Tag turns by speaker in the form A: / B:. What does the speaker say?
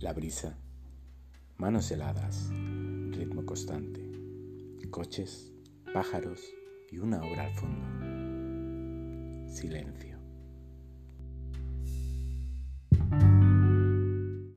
A: La brisa, manos heladas, ritmo constante, coches, pájaros y una obra al fondo. Silencio.